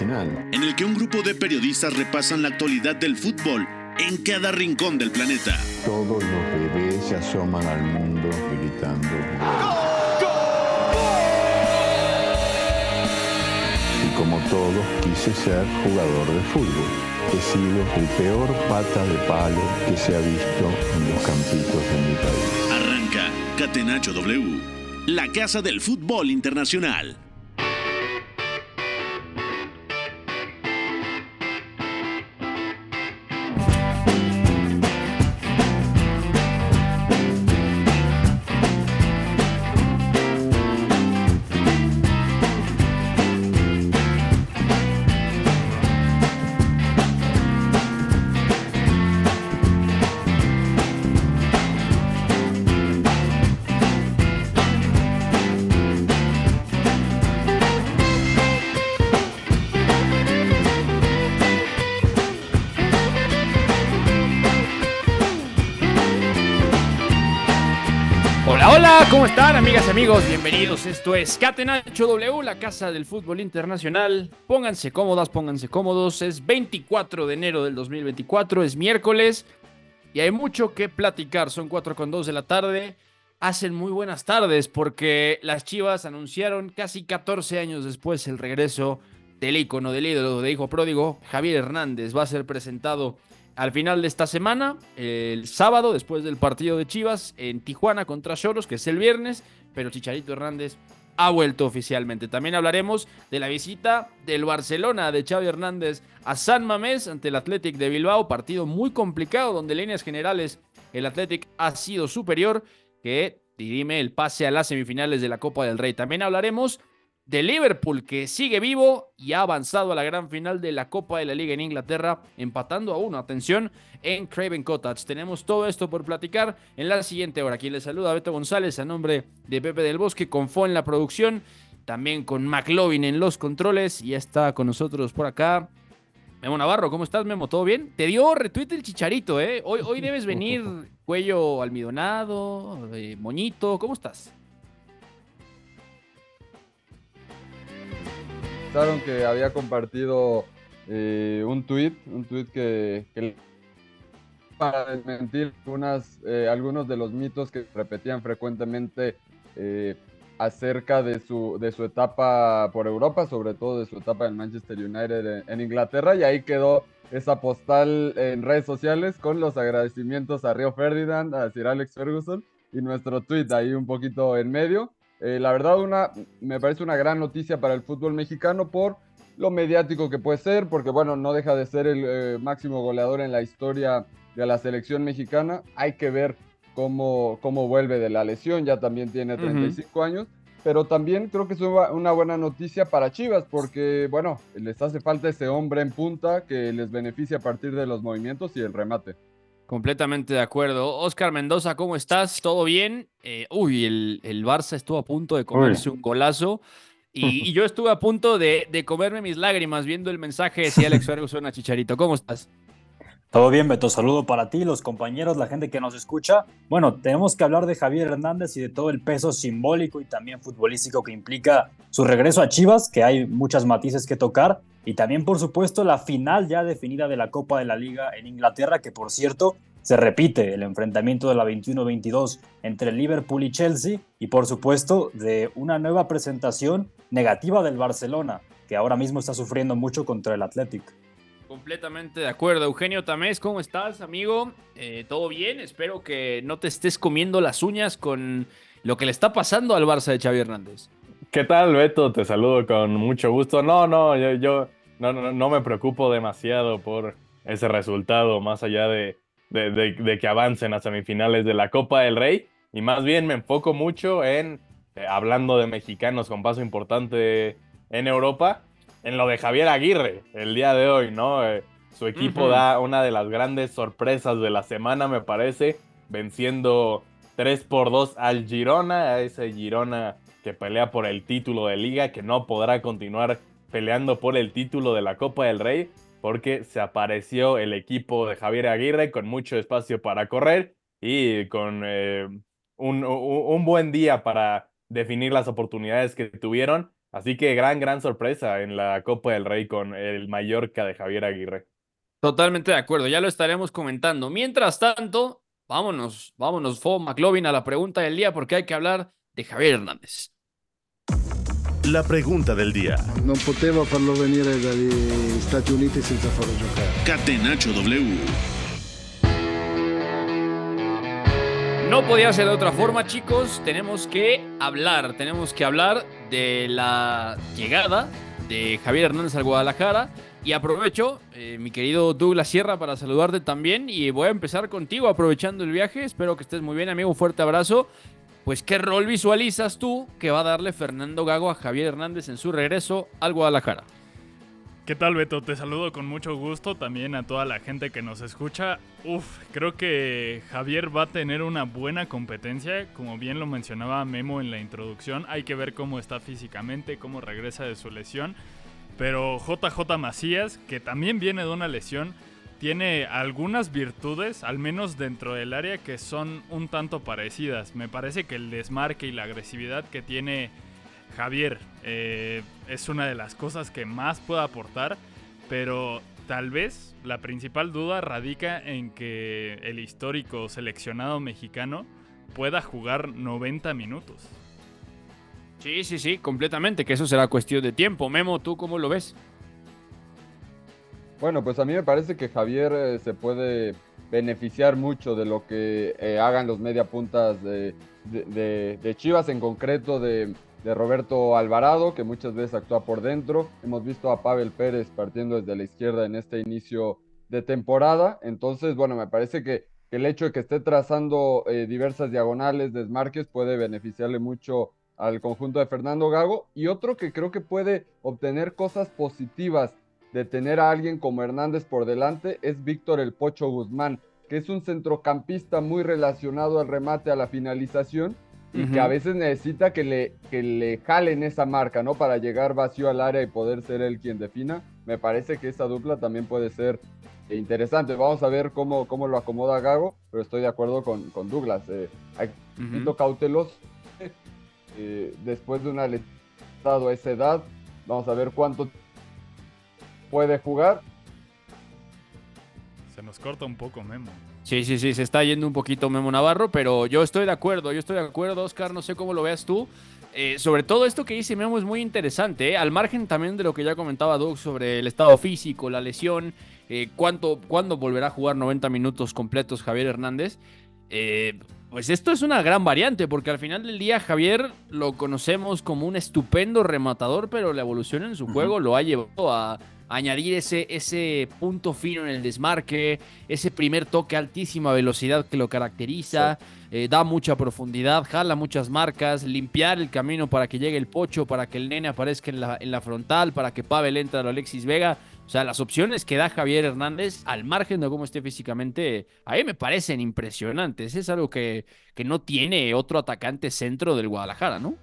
original. En el que un grupo de periodistas repasan la actualidad del fútbol en cada rincón del planeta. Todos los bebés se asoman al mundo gritando. Y como todos, quise ser jugador de fútbol. He sido el peor pata de palo que se ha visto en los campitos de mi país. Arranca Catenacho W, la casa del fútbol internacional. Amigas y amigos? Bienvenidos, esto es Catenacho W, la casa del fútbol internacional. Pónganse cómodas, pónganse cómodos, es 24 de enero del 2024, es miércoles y hay mucho que platicar, son 4 con 2 de la tarde. Hacen muy buenas tardes porque las Chivas anunciaron casi 14 años después el regreso del ícono, del ídolo, de hijo pródigo, Javier Hernández. Va a ser presentado al final de esta semana, el sábado, después del partido de Chivas en Tijuana contra Choros, que es el viernes, pero Chicharito Hernández ha vuelto oficialmente. También hablaremos de la visita del Barcelona de Xavi Hernández a San Mamés ante el Athletic de Bilbao, partido muy complicado donde en líneas generales el Athletic ha sido superior, que dirime el pase a las semifinales de la Copa del Rey. También hablaremos de Liverpool, que sigue vivo y ha avanzado a la gran final de la Copa de la Liga en Inglaterra, empatando a uno, atención, en Craven Cottage. Tenemos todo esto por platicar en la siguiente hora. Quien les saluda, Beto González, a nombre de Pepe del Bosque, con Fo en la producción, también con McLovin en los controles, y ya está con nosotros por acá. Memo Navarro, ¿cómo estás, Memo? ¿Todo bien? Te dio retweet el chicharito, ¿eh? Hoy, hoy debes venir cuello almidonado, eh, moñito, ¿cómo estás? Comentaron que había compartido eh, un tweet, un tweet que, que para desmentir unas, eh, algunos de los mitos que repetían frecuentemente eh, acerca de su, de su etapa por Europa, sobre todo de su etapa en Manchester United en, en Inglaterra, y ahí quedó esa postal en redes sociales con los agradecimientos a Río Ferdinand, a Sir Alex Ferguson y nuestro tweet ahí un poquito en medio. Eh, la verdad, una, me parece una gran noticia para el fútbol mexicano por lo mediático que puede ser, porque bueno, no deja de ser el eh, máximo goleador en la historia de la selección mexicana. Hay que ver cómo, cómo vuelve de la lesión, ya también tiene 35 uh -huh. años, pero también creo que es una buena noticia para Chivas, porque bueno, les hace falta ese hombre en punta que les beneficia a partir de los movimientos y el remate. Completamente de acuerdo. Oscar Mendoza, ¿cómo estás? ¿Todo bien? Eh, uy, el, el, Barça estuvo a punto de comerse uy. un golazo. Y, y, yo estuve a punto de, de, comerme mis lágrimas viendo el mensaje de si Alex Ferguson a Chicharito. ¿Cómo estás? Todo bien, Beto. Saludo para ti, los compañeros, la gente que nos escucha. Bueno, tenemos que hablar de Javier Hernández y de todo el peso simbólico y también futbolístico que implica su regreso a Chivas, que hay muchas matices que tocar. Y también, por supuesto, la final ya definida de la Copa de la Liga en Inglaterra, que por cierto se repite el enfrentamiento de la 21-22 entre Liverpool y Chelsea. Y por supuesto, de una nueva presentación negativa del Barcelona, que ahora mismo está sufriendo mucho contra el Athletic. Completamente de acuerdo. Eugenio Tamés, ¿cómo estás, amigo? Eh, ¿Todo bien? Espero que no te estés comiendo las uñas con lo que le está pasando al Barça de Xavi Hernández. ¿Qué tal, Beto? Te saludo con mucho gusto. No, no, yo, yo no, no, no, me preocupo demasiado por ese resultado, más allá de, de, de, que avancen a semifinales de la Copa del Rey. Y más bien me enfoco mucho en, eh, hablando de mexicanos con paso importante en Europa, en lo de Javier Aguirre el día de hoy, ¿no? Eh, su equipo uh -huh. da una de las grandes sorpresas de la semana, me parece, venciendo 3 por 2 al Girona, a ese Girona que pelea por el título de liga, que no podrá continuar peleando por el título de la Copa del Rey, porque se apareció el equipo de Javier Aguirre con mucho espacio para correr y con eh, un, un, buen día para definir las oportunidades que tuvieron Así que gran, gran sorpresa en la Copa del Rey con el Mallorca de Javier Aguirre. Totalmente de acuerdo, ya lo estaremos comentando. Mientras tanto, vámonos, vámonos, Fo McLovin, a la pregunta del día, porque hay que hablar de Javier Hernández. La pregunta del día. Non potevo farlo venire dagli Stati Uniti senza farlo giocare. Catenaccio W. No podía ser de otra forma, chicos. Tenemos que hablar, tenemos que hablar de la llegada de Javier Hernández al Guadalajara. Y aprovecho, eh, mi querido Douglas Sierra, para saludarte también. Y voy a empezar contigo aprovechando el viaje. Espero que estés muy bien, amigo. Fuerte abrazo. Pues, ¿qué rol visualizas tú que va a darle Fernando Gago a Javier Hernández en su regreso al Guadalajara? ¿Qué tal, Beto? Te saludo con mucho gusto también a toda la gente que nos escucha. Uf, creo que Javier va a tener una buena competencia, como bien lo mencionaba Memo en la introducción. Hay que ver cómo está físicamente, cómo regresa de su lesión. Pero JJ Macías, que también viene de una lesión, tiene algunas virtudes, al menos dentro del área, que son un tanto parecidas. Me parece que el desmarque y la agresividad que tiene Javier eh, es una de las cosas que más puede aportar, pero tal vez la principal duda radica en que el histórico seleccionado mexicano pueda jugar 90 minutos. Sí, sí, sí, completamente, que eso será cuestión de tiempo. Memo, ¿tú cómo lo ves? Bueno, pues a mí me parece que Javier eh, se puede beneficiar mucho de lo que eh, hagan los media puntas de, de Chivas, en concreto de, de Roberto Alvarado, que muchas veces actúa por dentro. Hemos visto a Pavel Pérez partiendo desde la izquierda en este inicio de temporada. Entonces, bueno, me parece que, el hecho de que esté trazando eh, diversas diagonales, desmarques, puede beneficiarle mucho al conjunto de Fernando Gago. Y otro que creo que puede obtener cosas positivas de tener a alguien como Hernández por delante es Víctor El Pocho Guzmán, que es un centrocampista muy relacionado al remate, a la finalización y que a veces necesita que le, que le jalen esa marca, ¿no? Para llegar vacío al área y poder ser él quien defina. Me parece que esa dupla también puede ser interesante. Vamos a ver cómo, cómo lo acomoda Gago, pero estoy de acuerdo con, con Douglas. Eh, hay uh cautelos. Eh, después de una estado a esa edad, vamos a ver cuánto puede jugar. Se nos corta un poco, Memo. Sí, sí, sí, se está yendo un poquito Memo Navarro, pero yo estoy de acuerdo, yo estoy de acuerdo, Oscar, no sé cómo lo veas tú. Eh, sobre todo esto que dice Memo es muy interesante, ¿eh? al margen también de lo que ya comentaba Doug sobre el estado físico, la lesión, eh, cuánto, cuándo volverá a jugar 90 minutos completos Javier Hernández. pues esto es una gran variante, porque al final del día Javier lo conocemos como un estupendo rematador, pero la evolución en su juego lo ha llevado a añadir ese, ese punto fino en el desmarque, ese primer toque a altísima velocidad que lo caracteriza, eh, da mucha profundidad, jala muchas marcas, limpiar el camino para que llegue el pocho, para que el nene aparezca en la, en la frontal, para que Pavel entre a Alexis Vega. O sea, las opciones que da Javier Hernández, al margen de cómo esté físicamente, a mí me parecen impresionantes. Es algo que, que no tiene otro atacante centro del Guadalajara, ¿no?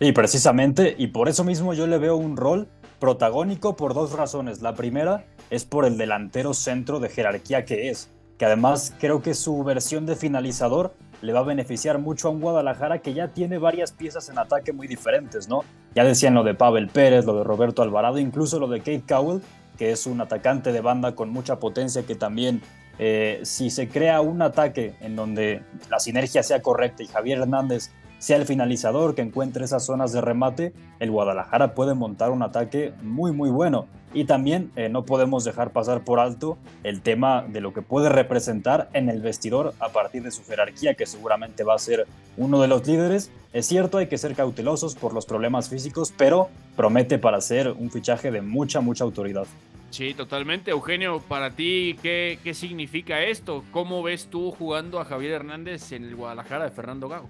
Y precisamente, y por eso mismo yo le veo un rol protagónico por dos razones. La primera es por el delantero centro de jerarquía que es, que además creo que su versión de finalizador le va a beneficiar mucho a un Guadalajara que ya tiene varias piezas en ataque muy diferentes, ¿no? Ya decían lo de Pavel Pérez, lo de Roberto Alvarado, incluso lo de Kate Cowell, que es un atacante de banda con mucha potencia que también eh, si se crea un ataque en donde la sinergia sea correcta y Javier Hernández sea el finalizador que encuentre esas zonas de remate, el Guadalajara puede montar un ataque muy muy bueno. Y también eh, no podemos dejar pasar por alto el tema de lo que puede representar en el vestidor a partir de su jerarquía, que seguramente va a ser uno de los líderes. Es cierto, hay que ser cautelosos por los problemas físicos, pero promete para ser un fichaje de mucha, mucha autoridad. Sí, totalmente. Eugenio, para ti, ¿qué, qué significa esto? ¿Cómo ves tú jugando a Javier Hernández en el Guadalajara de Fernando Gago?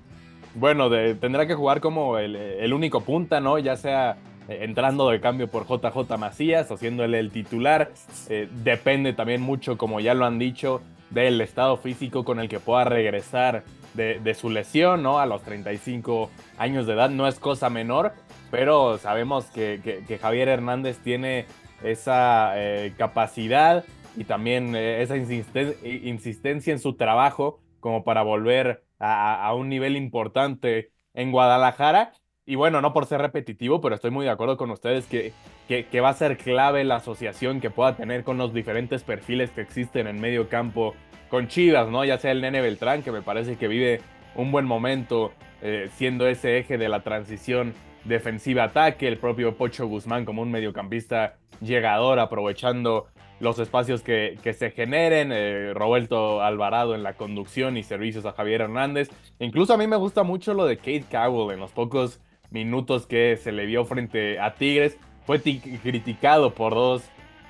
Bueno, tendrá que jugar como el, único punta, ¿no? Ya sea eh, entrando de cambio por JJ Macías o siendo el titular. Eh, depende también mucho, como ya lo han dicho, del estado físico con el que pueda regresar de, su lesión, ¿no? A los 35 años de edad no es cosa menor, pero sabemos que, Javier Hernández tiene esa eh, capacidad y también esa insistencia en su trabajo como para volver a, un nivel importante en Guadalajara. y bueno, no por ser repetitivo, pero estoy muy de acuerdo con ustedes que, que, va a ser clave la asociación que pueda tener con los diferentes perfiles que existen en medio campo con Chivas, ¿no? Ya sea el Nene Beltrán, que me parece que vive un buen momento eh, siendo ese eje de la transición defensiva-ataque, el propio Pocho Guzmán como un mediocampista llegador, aprovechando los espacios que, que se generen, eh, Roberto Alvarado en la conducción y servicios a Javier Hernández. Incluso a mí me gusta mucho lo de Kate Cowell en los pocos minutos que se le vio frente a Tigres. Fue criticado por dos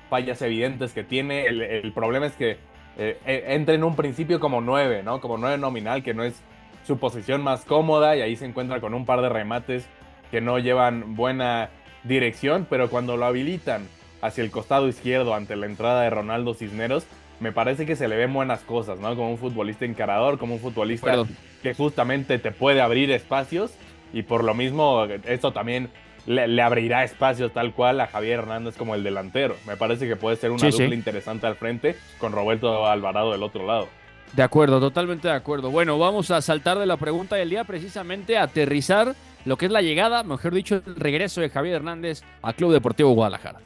fallas evidentes que tiene. El, problema es que eh, e, entra en un principio como nueve, ¿no? Como nueve nominal, que no es su posición más cómoda y ahí se encuentra con un par de remates que no llevan buena dirección, pero cuando lo habilitan hacia el costado izquierdo ante la entrada de Ronaldo Cisneros, me parece que se le ven buenas cosas, ¿no? Como un futbolista encarador, como un futbolista que justamente te puede abrir espacios y por lo mismo esto también le, abrirá espacios tal cual a Javier Hernández como el delantero. Me parece que puede ser una dupla interesante al frente con Roberto Alvarado del otro lado. De acuerdo, totalmente de acuerdo. Bueno, vamos a saltar de la pregunta del día precisamente a aterrizar lo que es la llegada, mejor dicho, el regreso de Javier Hernández al Club Deportivo Guadalajara.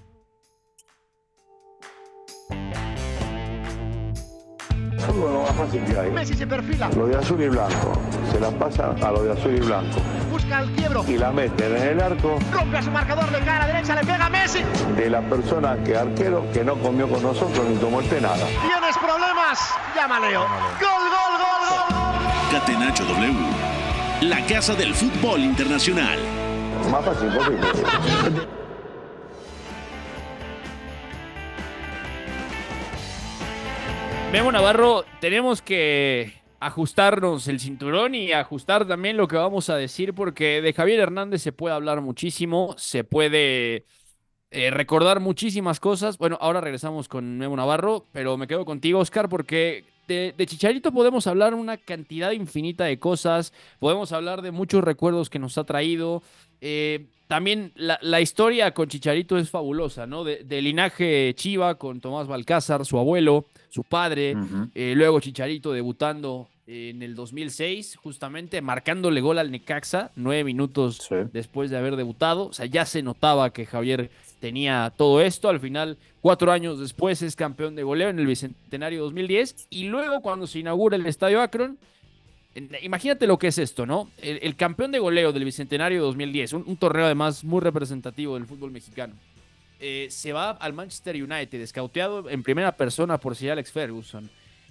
Lo más fácil que hay. Messi se perfila. Lo de azul y blanco. Se la pasa a lo de azul y blanco. Busca el quiebro. Y la mete en el arco. Rompe a su marcador de cara derecha, le pega a Messi. De la persona que arquero que no comió con nosotros ni tomó este nada. ¿Tienes problemas? Llama Leo. Gol, gol, gol, gol. Catenacho W. La casa del fútbol internacional. Más fácil posible. Memo Navarro, tenemos que ajustarnos el cinturón y ajustar también lo que vamos a decir, porque de Javier Hernández se puede hablar muchísimo, se puede eh, recordar muchísimas cosas. Bueno, ahora regresamos con Memo Navarro, pero me quedo contigo, Oscar, porque de, Chicharito podemos hablar una cantidad infinita de cosas, podemos hablar de muchos recuerdos que nos ha traído. Eh, también la, historia con Chicharito es fabulosa, ¿no? De, linaje Chiva con Tomás Balcázar, su abuelo, su padre, eh, luego Chicharito debutando en el 2006, justamente marcándole gol al Necaxa, nueve minutos después de haber debutado. O sea, ya se notaba que Javier tenía todo esto. Al final, cuatro años después, es campeón de goleo en el Bicentenario 2010. Y luego, cuando se inaugura el Estadio Akron, Imagínate lo que es esto, ¿no? El, campeón de goleo del Bicentenario 2010, un, torneo además muy representativo del fútbol mexicano, eh, se va al Manchester United, escauteado en primera persona por Sir Alex Ferguson.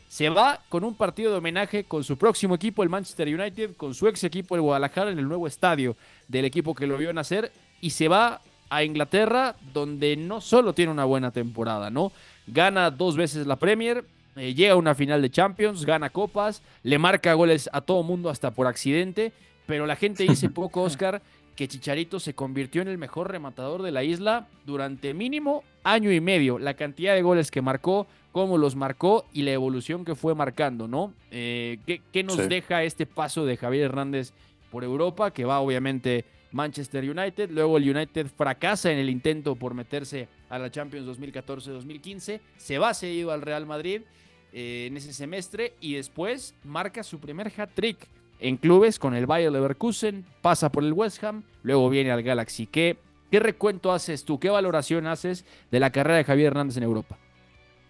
Se va con un partido de homenaje con su próximo equipo, el Manchester United, con su ex equipo, el Guadalajara, en el nuevo estadio del equipo que lo vio nacer, y se va a Inglaterra, donde no solo tiene una buena temporada, ¿no? Gana dos veces la Premier, eh, llega a una final de Champions, gana copas, le marca goles a todo mundo hasta por accidente, pero la gente dice poco, Oscar, que Chicharito se convirtió en el mejor rematador de la isla durante mínimo año y medio. La cantidad de goles que marcó, cómo los marcó y la evolución que fue marcando, ¿no? Eh, ¿qué, nos deja este paso de Javier Hernández por Europa, que va obviamente Manchester United. Luego el United fracasa en el intento por meterse a la Champions 2014-2015. Se va cedido al Real Madrid eh, en ese semestre y después marca su primer hat-trick en clubes con el Bayer Leverkusen, pasa por el West Ham, luego viene al Galaxy. ¿Qué, ¿Qué recuento haces tú? ¿Qué valoración haces de la carrera de Javier Hernández en Europa?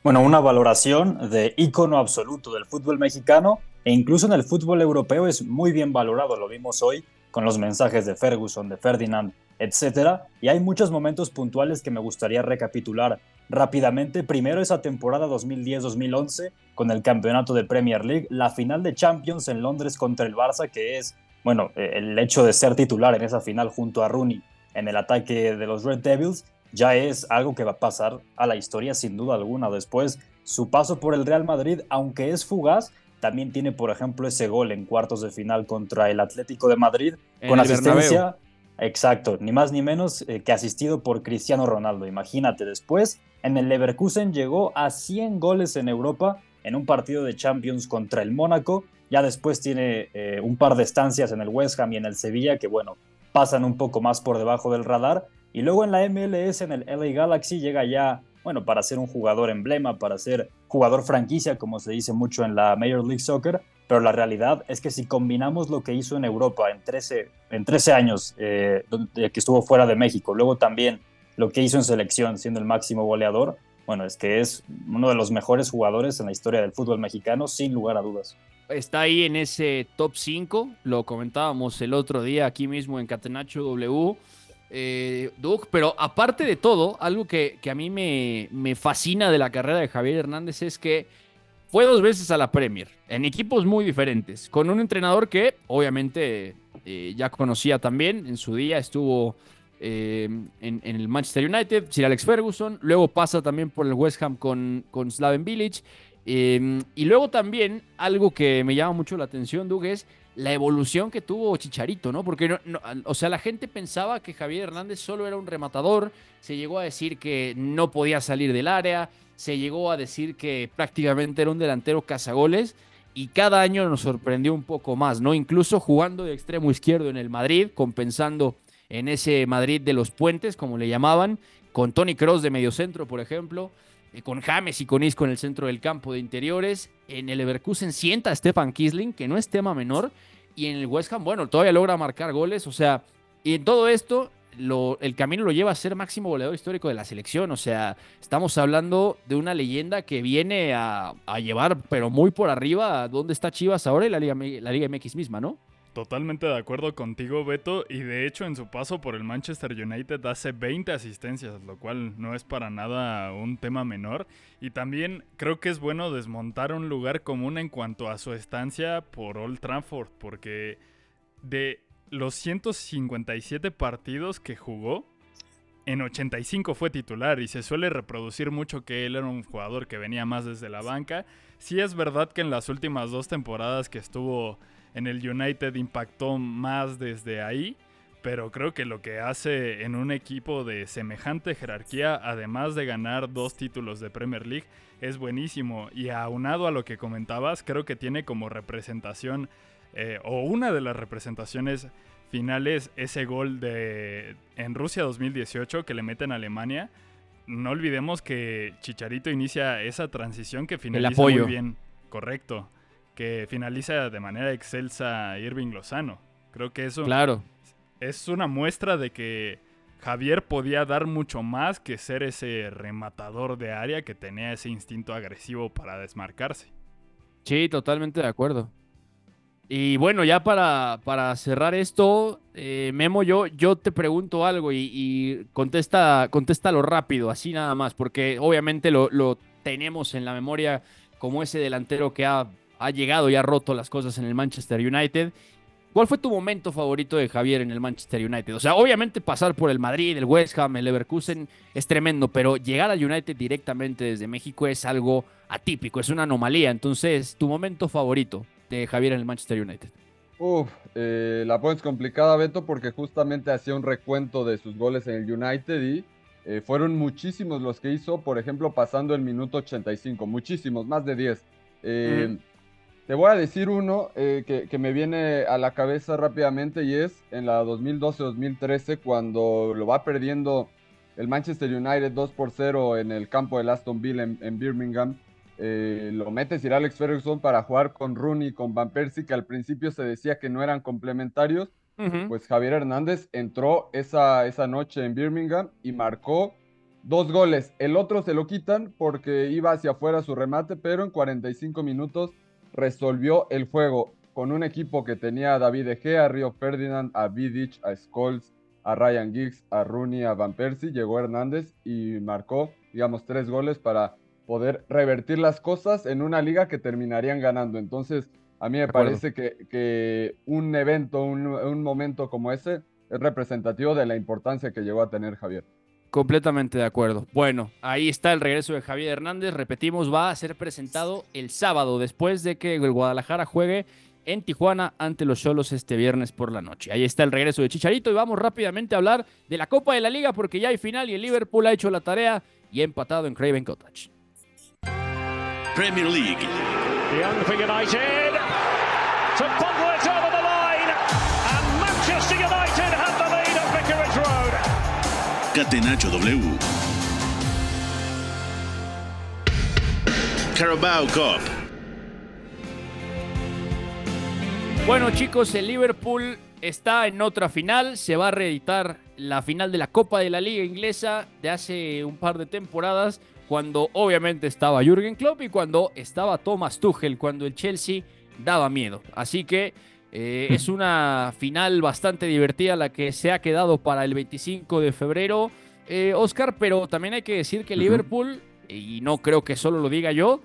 Bueno, una valoración de ícono absoluto del fútbol mexicano e incluso en el fútbol europeo es muy bien valorado, lo vimos hoy con los mensajes de Ferguson, de Ferdinand, etc. Y hay muchos momentos puntuales que me gustaría recapitular rápidamente. Primero esa temporada 2010-2011 con el campeonato de Premier League, la final de Champions en Londres contra el Barça, que es, bueno, eh, el hecho de ser titular en esa final junto a Rooney en el ataque de los Red Devils, ya es algo que va a pasar a la historia sin duda alguna. Después, su paso por el Real Madrid, aunque es fugaz, también tiene, por ejemplo, ese gol en cuartos de final contra el Atlético de Madrid, con asistencia. Exacto, ni más ni menos eh, que asistido por Cristiano Ronaldo. Imagínate, después en el Leverkusen llegó a 100 goles en Europa en un partido de Champions contra el Mónaco. Ya después tiene eh, un par de estancias en el West Ham y en el Sevilla que, bueno, pasan un poco más por debajo del radar. Y luego en la MLS, en el LA Galaxy, llega ya, bueno, para ser un jugador emblema, para ser jugador franquicia, como se dice mucho en la Major League Soccer, pero la realidad es que si combinamos lo que hizo en Europa en 13, en 13 años eh, que estuvo fuera de México, luego también lo que hizo en selección siendo el máximo goleador, bueno, es que es uno de los mejores jugadores en la historia del fútbol mexicano, sin lugar a dudas. Está ahí en ese top 5, lo comentábamos el otro día aquí mismo en Catenacho W. Eh, Doug, pero aparte de todo, algo que, a mí me, me, fascina de la carrera de Javier Hernández es que fue dos veces a la Premier, en equipos muy diferentes, con un entrenador que obviamente eh, ya conocía también, en su día estuvo eh, en, el Manchester United, Sir Alex Ferguson, luego pasa también por el West Ham con, con Slaven Village, y luego también algo que me llama mucho la atención, Doug, es la evolución que tuvo Chicharito, ¿no? Porque, no, o sea, la gente pensaba que Javier Hernández solo era un rematador, se llegó a decir que no podía salir del área, se llegó a decir que prácticamente era un delantero cazagoles y cada año nos sorprendió un poco más, ¿no? Incluso jugando de extremo izquierdo en el Madrid, compensando en ese Madrid de los puentes, como le llamaban, con Tony Cross de mediocentro, por ejemplo. Eh, con James y con Isco en el centro del campo de interiores. En el Leverkusen sienta a Stefan Kisling, que no es tema menor. Y en el West Ham, bueno, todavía logra marcar goles. O sea, y en todo esto, el camino lo lleva a ser máximo goleador histórico de la selección. O sea, estamos hablando de una leyenda que viene a, llevar, pero muy por arriba, a dónde está Chivas ahora y la Liga, la Liga MX misma, ¿no? Totalmente de acuerdo contigo, Beto. Y de hecho, en su paso por el Manchester United hace 20 asistencias, lo cual no es para nada un tema menor. Y también creo que es bueno desmontar un lugar común en cuanto a su estancia por Old Trafford, porque de los 157 partidos que jugó, en 85 fue titular y se suele reproducir mucho que él era un jugador que venía más desde la banca. Sí es verdad que en las últimas dos temporadas que estuvo en el United impactó más desde ahí, pero creo que lo que hace en un equipo de semejante jerarquía, además de ganar dos títulos de Premier League, es buenísimo. Y aunado a lo que comentabas, creo que tiene como representación, eh, o una de las representaciones finales, ese gol de en Rusia 2018 que le meten a Alemania. No olvidemos que Chicharito inicia esa transición que finaliza muy bien. Correcto que finaliza de manera excelsa Irving Lozano. Creo que eso claro. es una muestra de que Javier podía dar mucho más que ser ese rematador de área que tenía ese instinto agresivo para desmarcarse. Sí, totalmente de acuerdo. Y bueno, ya para, para cerrar esto, eh, Memo, yo, yo te pregunto algo y, contesta, contéstalo rápido, así nada más, porque obviamente lo, lo tenemos en la memoria como ese delantero que ha ha llegado y ha roto las cosas en el Manchester United. ¿Cuál fue tu momento favorito de Javier en el Manchester United? O sea, obviamente pasar por el Madrid, el West Ham, el Leverkusen es tremendo, pero llegar al United directamente desde México es algo atípico, es una anomalía. Entonces, tu momento favorito de Javier en el Manchester United. Uf, eh, la pones complicada, Beto, porque justamente hacía un recuento de sus goles en el United y eh, fueron muchísimos los que hizo, por ejemplo, pasando el minuto 85, muchísimos, más de 10. Eh, te voy a decir uno eh, que, me viene a la cabeza rápidamente y es en la 2012-2013 cuando lo va perdiendo el Manchester United 2 por 0 en el campo del Aston Villa en, Birmingham. Eh, lo mete Sir Alex Ferguson para jugar con Rooney y con Van Persie, que al principio se decía que no eran complementarios. Pues Javier Hernández entró esa, esa noche en Birmingham y marcó dos goles. El otro se lo quitan porque iba hacia afuera su remate, pero en 45 minutos resolvió el juego con un equipo que tenía a David Egea, a Río Ferdinand, a Vidic, a Scholes, a Ryan Giggs, a Rooney, a Van Persie, llegó Hernández y marcó, digamos, tres goles para poder revertir las cosas en una liga que terminarían ganando. Entonces, a mí me parece que, un evento, un momento como ese es representativo de la importancia que llegó a tener Javier. Completamente de acuerdo. Bueno, ahí está el regreso de Javier Hernández. Repetimos, va a ser presentado el sábado, después de que el Guadalajara juegue en Tijuana ante los Cholos este viernes por la noche. Ahí está el regreso de Chicharito y vamos rápidamente a hablar de la Copa de la Liga porque ya hay final y el Liverpool ha hecho la tarea y ha empatado en Craven Cottage. Premier League. Catenacho W. Carabao Cup. Bueno chicos, el Liverpool está en otra final, se va a reeditar la final de la Copa de la Liga Inglesa de hace un par de temporadas, cuando obviamente estaba Jürgen Klopp y cuando estaba Thomas Tuchel, cuando el Chelsea daba miedo. Así que eh, es una final bastante divertida la que se ha quedado para el 25 de febrero, eh, Oscar, pero también hay que decir que Liverpool, y no creo que solo lo diga yo,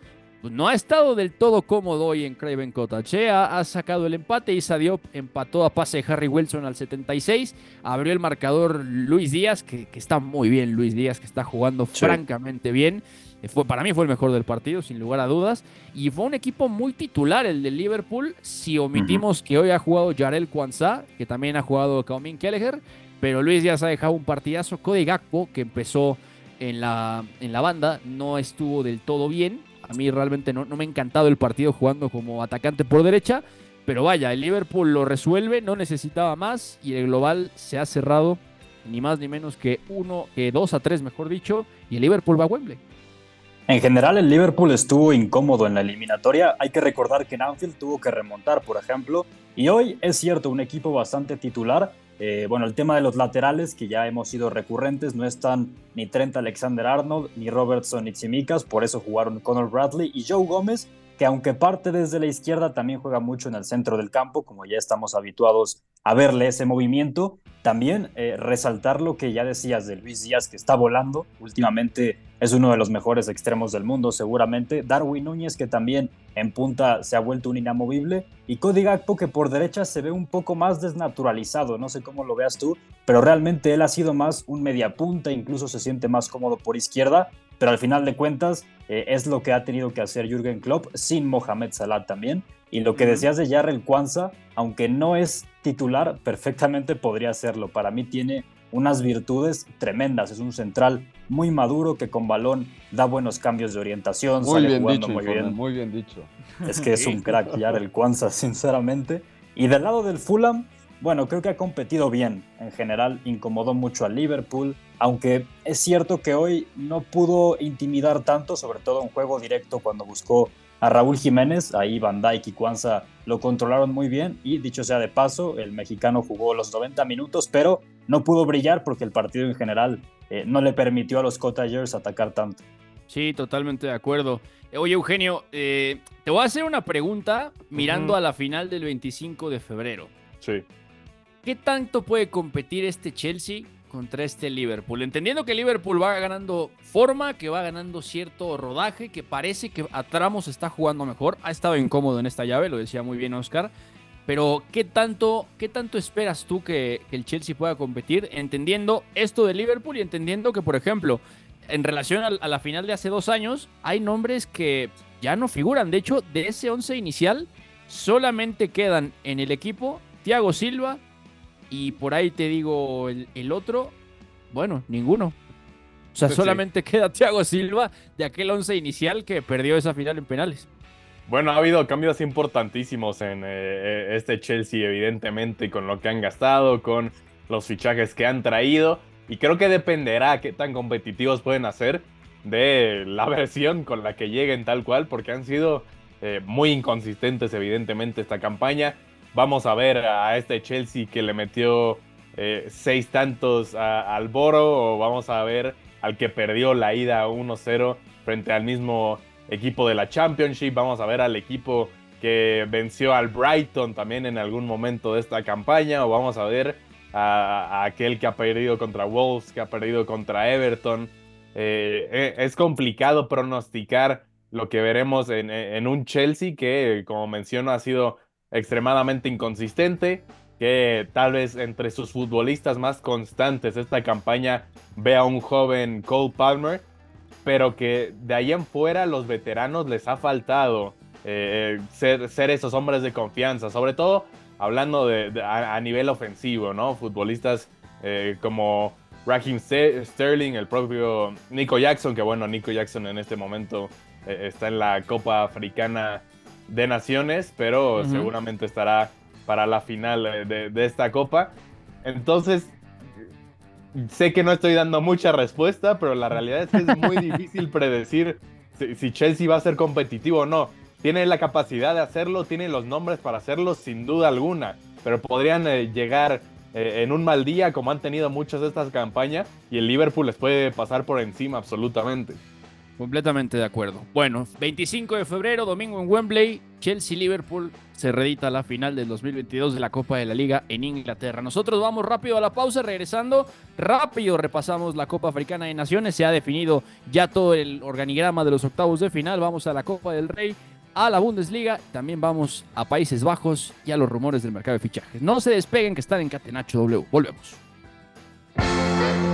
no ha estado del todo cómodo hoy en Craven Cottage. ¿eh? Ha, sacado el empate. y Diop empató a pase de Harry Wilson al 76. Abrió el marcador Luis Díaz, que, está muy bien Luis Díaz, que está jugando francamente bien. Eh, fue, para mí fue el mejor del partido, sin lugar a dudas. Y fue un equipo muy titular el de Liverpool. Si omitimos que hoy ha jugado Jarel Kwanzaa, que también ha jugado Kaumin Kelleher. Pero Luis Díaz ha dejado un partidazo. Cody Gakpo, que empezó en la, en la banda, no estuvo del todo bien a mí realmente no, me ha encantado el partido jugando como atacante por derecha. Pero vaya, el Liverpool lo resuelve, no necesitaba más y el global se ha cerrado ni más ni menos que uno, que dos a tres, mejor dicho, y el Liverpool va a Wembley. En general, el Liverpool estuvo incómodo en la eliminatoria. Hay que recordar que en Anfield tuvo que remontar, por ejemplo, y hoy es cierto, un equipo bastante titular, eh, bueno, el tema de los laterales, que ya hemos sido recurrentes, no están ni Trent Alexander Arnold, ni Robertson ni Tsimikas, por eso jugaron Conor Bradley y Joe Gómez, que aunque parte desde la izquierda, también juega mucho en el centro del campo, como ya estamos habituados a verle ese movimiento. También eh, resaltar lo que ya decías de Luis Díaz, que está volando. Últimamente es uno de los mejores extremos del mundo, seguramente. Darwin Núñez, que también en punta se ha vuelto un inamovible. Y Cody Gakpo, que por derecha se ve un poco más desnaturalizado. No sé cómo lo veas tú, pero realmente él ha sido más un mediapunta, incluso se siente más cómodo por izquierda. Pero al final de cuentas eh, es lo que ha tenido que hacer Jürgen Klopp sin Mohamed Salah también. Y lo que decías de Jarrell Kwanzaa, aunque no es titular, perfectamente podría hacerlo. Para mí tiene unas virtudes tremendas. Es un central muy maduro que con balón da buenos cambios de orientación. Muy bien dicho, muy bien. muy bien dicho. Es que es un crack Jarrell Kwanzaa, sinceramente. Y del lado del Fulham, bueno, creo que ha competido bien. En general, incomodó mucho al Liverpool. Aunque es cierto que hoy no pudo intimidar tanto, sobre todo en juego directo cuando buscó a Raúl Jiménez, ahí Van Dijk y Cuanza lo controlaron muy bien y dicho sea de paso, el mexicano jugó los 90 minutos, pero no pudo brillar porque el partido en general eh, no le permitió a los Cottagers atacar tanto. Sí, totalmente de acuerdo. Oye, Eugenio, eh, te voy a hacer una pregunta mirando a la final del 25 de febrero. Sí. ¿Qué tanto puede competir este Chelsea contra este Liverpool. Entendiendo que Liverpool va ganando forma, que va ganando cierto rodaje, que parece que a tramos está jugando mejor. Ha estado incómodo en esta llave, lo decía muy bien Oscar. Pero, ¿qué tanto, qué tanto esperas tú que, el Chelsea pueda competir? Entendiendo esto de Liverpool y entendiendo que, por ejemplo, en relación a, la final de hace dos años, hay nombres que ya no figuran. De hecho, de ese once inicial, solamente quedan en el equipo Thiago Silva, y por ahí te digo el, otro, bueno, ninguno. O sea, solamente queda Thiago Silva de aquel once inicial que perdió esa final en penales. Bueno, ha habido cambios importantísimos en eh, este Chelsea, evidentemente, con lo que han gastado, con los fichajes que han traído. Y creo que dependerá qué tan competitivos pueden hacer de la versión con la que lleguen tal cual, porque han sido eh, muy inconsistentes, evidentemente, esta campaña. Vamos a ver a este Chelsea que le metió eh, seis tantos al Boro o vamos a ver al que perdió la ida 1-0 frente al mismo equipo de la Championship. Vamos a ver al equipo que venció al Brighton también en algún momento de esta campaña o vamos a ver a, aquel que ha perdido contra Wolves, que ha perdido contra Everton. Eh, eh, es complicado pronosticar lo que veremos en, en, un Chelsea que, como menciono, ha sido extremadamente inconsistente, que tal vez entre sus futbolistas más constantes esta campaña vea un joven Cole Palmer, pero que de ahí en fuera los veteranos les ha faltado eh, ser, ser, esos hombres de confianza, sobre todo hablando de, a, nivel ofensivo, ¿no? Futbolistas eh, como Raheem Sterling, el propio Nico Jackson, que bueno, Nico Jackson en este momento eh, está en la Copa Africana de Naciones, pero seguramente estará para la final de, esta copa. Entonces, sé que no estoy dando mucha respuesta, pero la realidad es que es muy difícil predecir si, Chelsea va a ser competitivo o no. tiene la capacidad de hacerlo, tiene los nombres para hacerlo sin duda alguna, pero podrían eh, llegar eh, en un mal día como han tenido muchas de estas campañas y el Liverpool les puede pasar por encima absolutamente. Completamente de acuerdo. Bueno, 25 de febrero, domingo en Wembley, Chelsea-Liverpool se redita la final del 2022 de la Copa de la Liga en Inglaterra. Nosotros vamos rápido a la pausa, regresando rápido repasamos la Copa Africana de Naciones, se ha definido ya todo el organigrama de los octavos de final, vamos a la Copa del Rey, a la Bundesliga, también vamos a Países Bajos y a los rumores del mercado de fichajes. No se despeguen que están en Catenacho W. Volvemos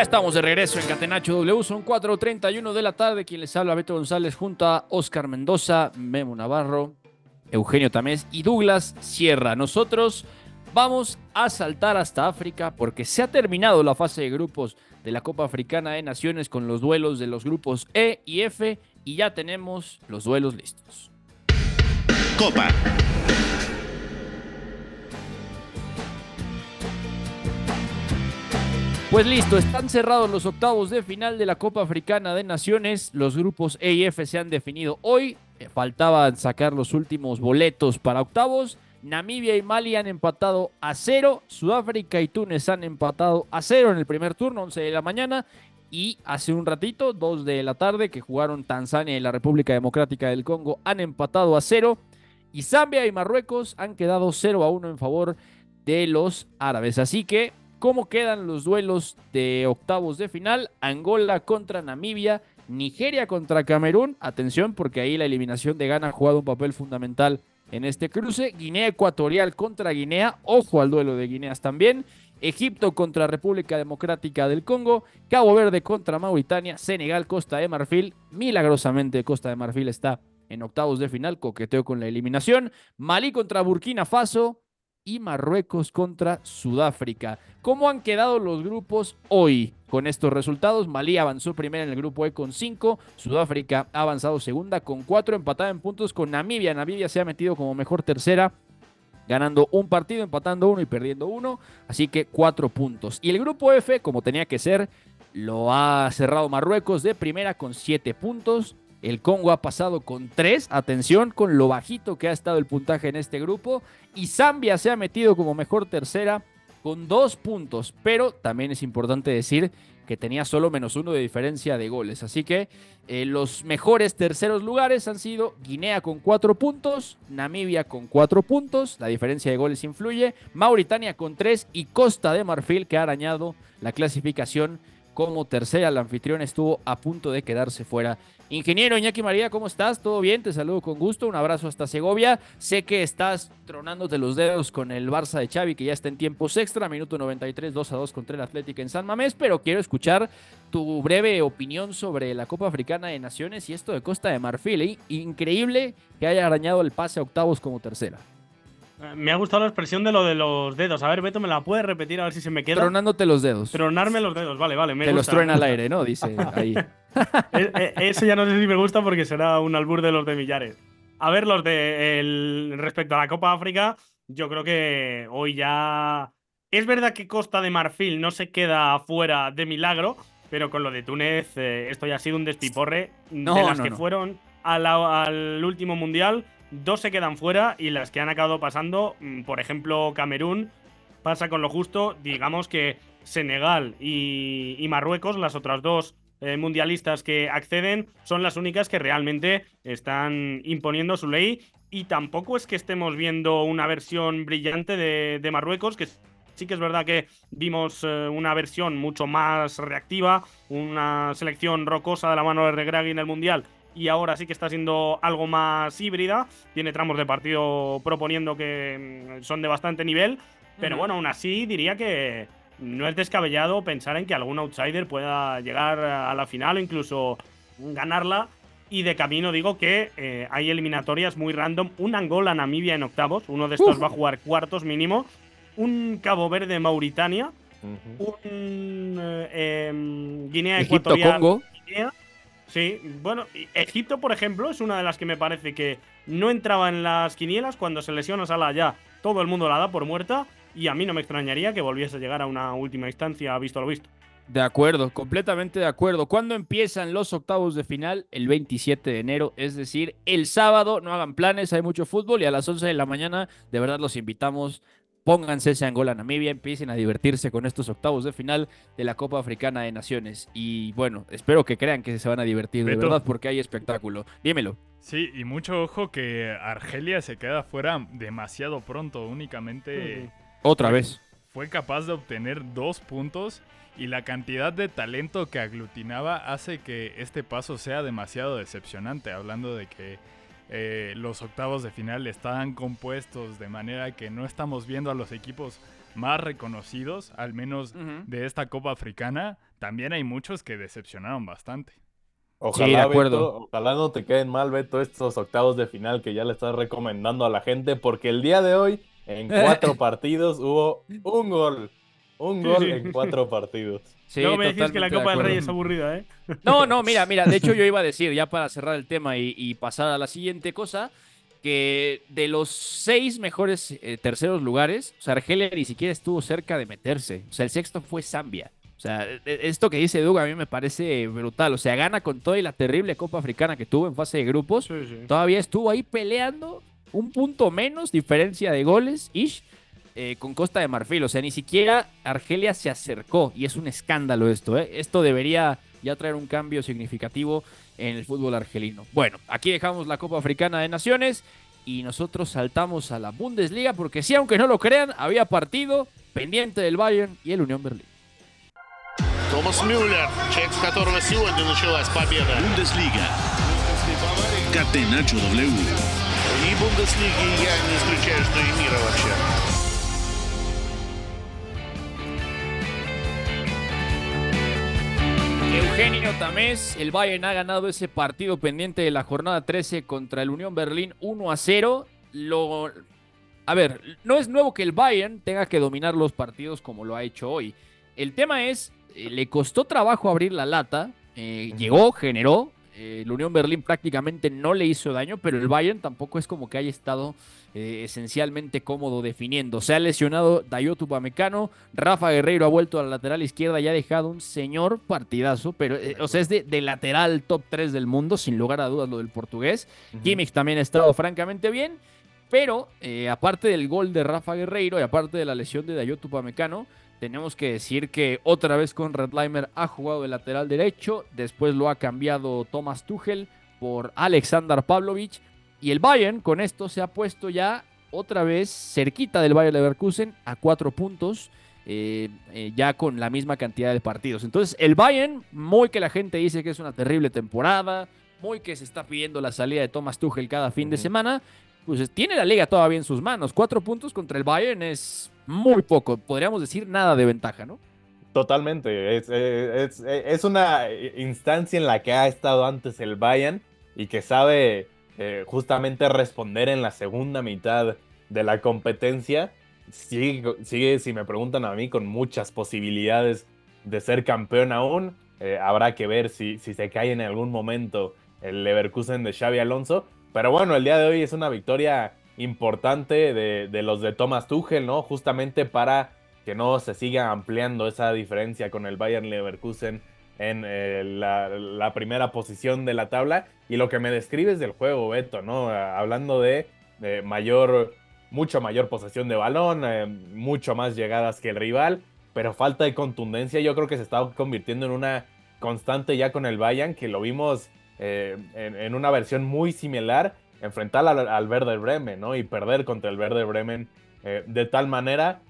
Estamos de regreso en Catenacho W, son 4.31 de la tarde, quien les habla Beto González junto a Oscar Mendoza, Memo Navarro, Eugenio Tamés y Douglas Sierra. Nosotros vamos a saltar hasta África porque se ha terminado la fase de grupos de la Copa Africana de Naciones con los duelos de los grupos E y F y ya tenemos los duelos listos. Copa Pues listo, están cerrados los octavos de final de la Copa Africana de Naciones. Los grupos E y F se han definido hoy. Eh, faltaban sacar los últimos boletos para octavos. Namibia y Mali han empatado a cero. Sudáfrica y Túnez han empatado a cero en el primer turno, 11 de la mañana. Y hace un ratito, 2 de la tarde, que jugaron Tanzania y la República Democrática del Congo, han empatado a cero. Y Zambia y Marruecos han quedado 0 a 1 en favor de los árabes. Así que ¿Cómo quedan los duelos de octavos de final? Angola contra Namibia, Nigeria contra Camerún. Atención porque ahí la eliminación de Ghana ha jugado un papel fundamental en este cruce. Guinea Ecuatorial contra Guinea. Ojo al duelo de Guineas también. Egipto contra República Democrática del Congo, Cabo Verde contra Mauritania, Senegal, Costa de Marfil. Milagrosamente Costa de Marfil está en octavos de final, coqueteo con la eliminación. Malí contra Burkina Faso, y Marruecos contra Sudáfrica. ¿Cómo han quedado los grupos hoy con estos resultados? Malí avanzó primero en el grupo E con 5, Sudáfrica ha avanzado segunda con 4, empatada en puntos con Namibia. Namibia se ha metido como mejor tercera ganando un partido, empatando uno y perdiendo uno, así que cuatro puntos. Y el grupo F, como tenía que ser, lo ha cerrado Marruecos de primera con siete puntos. El Congo ha pasado con tres. Atención con lo bajito que ha estado el puntaje en este grupo. Y Zambia se ha metido como mejor tercera con dos puntos. Pero también es importante decir que tenía solo menos uno de diferencia de goles. Así que eh, los mejores terceros lugares han sido Guinea con cuatro puntos, Namibia con cuatro puntos, la diferencia de goles influye, Mauritania con tres y Costa de Marfil que ha arañado la clasificación como tercera. El anfitrión estuvo a punto de quedarse fuera Ingeniero Iñaki María, ¿cómo estás? ¿Todo bien? Te saludo con gusto. Un abrazo hasta Segovia. Sé que estás tronándote los dedos con el Barça de Xavi, que ya está en tiempos extra, minuto 93, 2 a 2 contra el Atlético en San Mamés, pero quiero escuchar tu breve opinión sobre la Copa Africana de Naciones y esto de Costa de Marfil. ¿eh? Increíble que haya arañado el pase a octavos como tercera. Me ha gustado la expresión de lo de los dedos. A ver, Beto, ¿me la puedes repetir a ver si se me queda? Tronándote los dedos. Tronarme los dedos, vale, vale. Me Te los truena al aire, ¿no? Dice ahí. E, e, eso ya no sé si me gusta porque será un albur de los de millares. A ver, los de respecto a la Copa África, yo creo que hoy ya. Es verdad que Costa de Marfil no se queda fuera de milagro, pero con lo de Túnez, eh, esto ya ha sido un despiporre no, de las que fueron al último mundial dos se quedan fuera y las que han acabado pasando, mm, por ejemplo, Camerún, pasa con lo justo. Digamos que Senegal y, Marruecos, las otras dos eh, mundialistas que acceden, son las únicas que realmente están imponiendo su ley. Y tampoco es que estemos viendo una versión brillante de, Marruecos, que sí que es verdad que vimos eh, una versión mucho más reactiva, una selección rocosa de la mano de Regragui en el Mundial y ahora sí que está siendo algo más híbrida. Tiene tramos de partido proponiendo que mm, son de bastante nivel. Pero bueno, aún así diría que no es descabellado pensar en que algún outsider pueda llegar a la final o incluso ganarla. Y de camino digo que eh, hay eliminatorias muy random. Un Angola-Namibia en octavos. Uno de estos va a jugar cuartos mínimo. Un Cabo Verde-Mauritania. Un eh, em, Guinea Ecuatorial. Congo. Sí, bueno, Egipto, por ejemplo, es una de las que me parece que no entraba en las quinielas. Cuando se lesiona Sala ya, todo el mundo la da por muerta. Y a mí no me extrañaría que volviese a llegar a una última instancia, visto lo visto. De acuerdo, completamente de acuerdo. ¿Cuándo empiezan los octavos de final? El 27 de enero, es decir, el sábado. No hagan planes, hay mucho fútbol y a las 11 de la mañana, de verdad los invitamos. Pónganse ese Angola Namibia, empiecen a divertirse con estos octavos de final de la Copa Africana de Naciones. Y bueno, espero que crean que se van a divertir, de verdad, porque hay espectáculo. Dímelo. Sí, y mucho ojo que Argelia se queda fuera demasiado pronto, únicamente. Otra vez. Fue capaz de obtener dos puntos y la cantidad de talento que aglutinaba hace que este paso sea demasiado decepcionante, hablando de que eh, los octavos de final estaban compuestos de manera que no estamos viendo a los equipos más reconocidos, al menos de esta Copa Africana, también hay muchos que decepcionaron bastante. Ojalá, sí, de acuerdo. ojalá no te queden mal, Beto, estos octavos de final que ya le estás recomendando a la gente, porque el día de hoy, en cuatro partidos, hubo un gol. Un gol en cuatro partidos. Sí, no me decís que la Copa del Rey es aburrida, ¿eh? No, no, mira, mira, de hecho yo iba a decir, ya para cerrar el tema y, pasar a la siguiente cosa, que de los seis mejores eh, terceros lugares, o sea, Argelia ni siquiera estuvo cerca de meterse. O sea, el sexto fue Zambia. O sea, e, esto que dice Doug a mí me parece brutal. O sea, gana con toda y la terrible Copa Africana que tuvo en fase de grupos. Todavía estuvo ahí peleando un punto menos, diferencia de goles, ish, eh, con Costa de Marfil. O sea, ni siquiera Argelia se acercó. Y es un escándalo esto. ¿eh? Esto debería ya traer un cambio significativo en el fútbol argelino. Bueno, aquí dejamos la Copa Africana de Naciones y nosotros saltamos a la Bundesliga porque sí, aunque no lo crean, había partido pendiente del Bayern y el Unión Berlín. Thomas Müller, check которого сегодня началась победа. Bundesliga. Catenacho W. И Бундеслиги я не исключаю, что и мира вообще. Eugenio Tamés, el Bayern ha ganado ese partido pendiente de la jornada 13 contra el Unión Berlín 1 a 0. Lo... A ver, no es nuevo que el Bayern tenga que dominar los partidos como lo ha hecho hoy. El tema es, eh, le costó trabajo abrir la lata, eh, llegó, generó, eh, el Unión Berlín prácticamente no le hizo daño, pero el Bayern tampoco es como que haya estado eh, esencialmente cómodo definiendo. Se ha lesionado Dayotu Pamecano, Rafa Guerreiro ha vuelto a la lateral izquierda y ha dejado un señor partidazo, pero eh, o sea, es de, lateral top 3 del mundo, sin lugar a dudas lo del portugués. Kimmich también ha estado francamente bien, pero eh, aparte del gol de Rafa Guerreiro y aparte de la lesión de Dayotu Pamecano, tenemos que decir que otra vez con Redlimer ha jugado de lateral derecho, después lo ha cambiado Thomas Tuchel por Alexander Pavlovich y el Bayern con esto se ha puesto ya otra vez cerquita del Bayern Leverkusen a cuatro puntos. Eh, eh, ya con la misma cantidad de partidos. Entonces, el Bayern, muy que la gente dice que es una terrible temporada, muy que se está pidiendo la salida de Thomas Tuchel cada fin de semana, pues tiene la liga todavía en sus manos. Cuatro puntos contra el Bayern es muy poco, podríamos decir nada de ventaja, ¿no? Totalmente, es, es, es una instancia en la que ha estado antes el Bayern y que sabe eh, justamente responder en la segunda mitad de la competencia. Sigue, sigue, si me preguntan a mí, con muchas posibilidades de ser campeón aún. Eh, habrá que ver si, si se cae en algún momento el Leverkusen de Xavi Alonso. Pero bueno, el día de hoy es una victoria importante de, los de Thomas Tuchel, ¿no? Justamente para que no se siga ampliando esa diferencia con el Bayern Leverkusen en eh, la, primera posición de la tabla. Y lo que me describes del juego, Beto, ¿no? Hablando de, mayor, mucho mayor posesión de balón, eh, mucho más llegadas que el rival, pero falta de contundencia. Yo creo que se está convirtiendo en una constante ya con el Bayern, que lo vimos eh, en, una versión muy similar, enfrentar al, al Werder Bremen, ¿no? Y perder contra el Werder Bremen de tal manera,